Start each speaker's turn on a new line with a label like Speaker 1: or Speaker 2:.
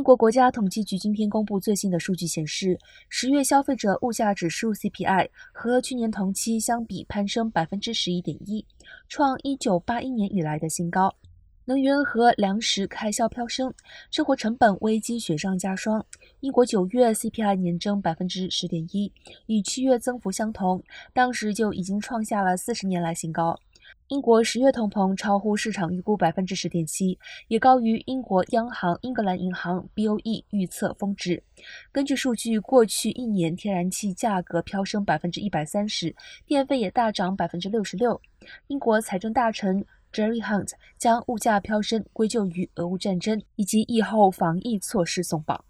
Speaker 1: 英国国家统计局今天公布最新的数据显示，十月消费者物价指数 CPI 和去年同期相比攀升百分之十一点一，创一九八一年以来的新高。能源和粮食开销飙升，生活成本危机雪上加霜。英国九月 CPI 年增百分之十点一，与七月增幅相同，当时就已经创下了四十年来新高。英国十月通膨超乎市场预估百分之十点七，也高于英国央行英格兰银行 BOE 预测峰值。根据数据，过去一年天然气价格飙升百分之一百三十，电费也大涨百分之六十六。英国财政大臣 Jerry Hunt 将物价飙升归咎于俄乌战争以及疫后防疫措施松绑。